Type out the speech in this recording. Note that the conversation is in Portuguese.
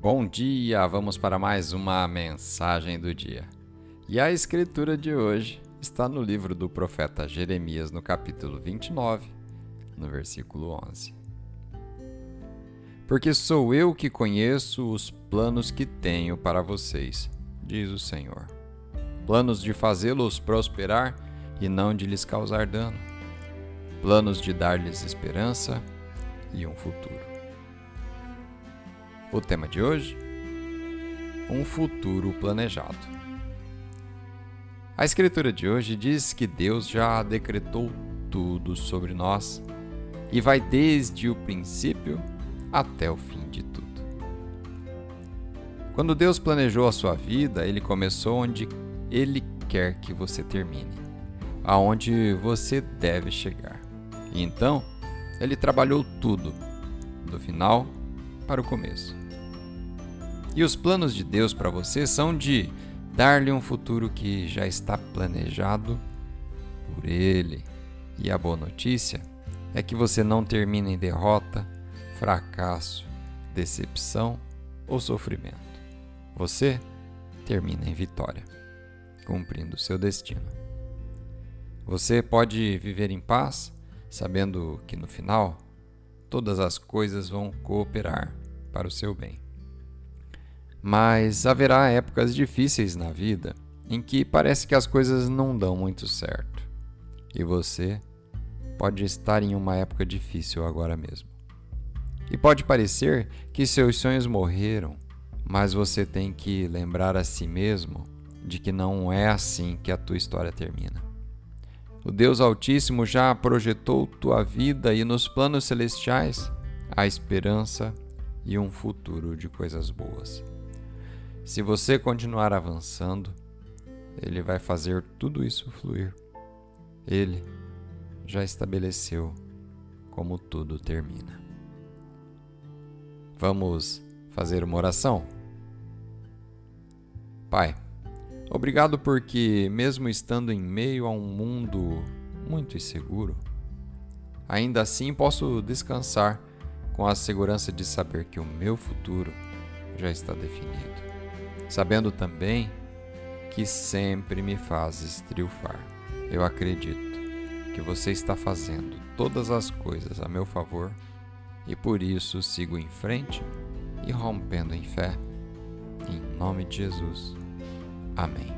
Bom dia! Vamos para mais uma mensagem do dia. E a escritura de hoje está no livro do profeta Jeremias, no capítulo 29, no versículo 11. Porque sou eu que conheço os planos que tenho para vocês, diz o Senhor. Planos de fazê-los prosperar e não de lhes causar dano. Planos de dar-lhes esperança e um futuro. O tema de hoje? Um futuro planejado. A Escritura de hoje diz que Deus já decretou tudo sobre nós e vai desde o princípio até o fim de tudo. Quando Deus planejou a sua vida, ele começou onde ele quer que você termine, aonde você deve chegar. E então, ele trabalhou tudo, do final para o começo. E os planos de Deus para você são de dar-lhe um futuro que já está planejado por Ele. E a boa notícia é que você não termina em derrota, fracasso, decepção ou sofrimento. Você termina em vitória, cumprindo seu destino. Você pode viver em paz, sabendo que no final todas as coisas vão cooperar para o seu bem. Mas haverá épocas difíceis na vida em que parece que as coisas não dão muito certo. E você pode estar em uma época difícil agora mesmo. E pode parecer que seus sonhos morreram, mas você tem que lembrar a si mesmo de que não é assim que a tua história termina. O Deus Altíssimo já projetou tua vida e nos planos celestiais há esperança e um futuro de coisas boas. Se você continuar avançando, Ele vai fazer tudo isso fluir. Ele já estabeleceu como tudo termina. Vamos fazer uma oração? Pai, Obrigado porque, mesmo estando em meio a um mundo muito inseguro, ainda assim posso descansar com a segurança de saber que o meu futuro já está definido, sabendo também que sempre me fazes triunfar. Eu acredito que você está fazendo todas as coisas a meu favor e por isso sigo em frente e rompendo em fé. Em nome de Jesus. Amém.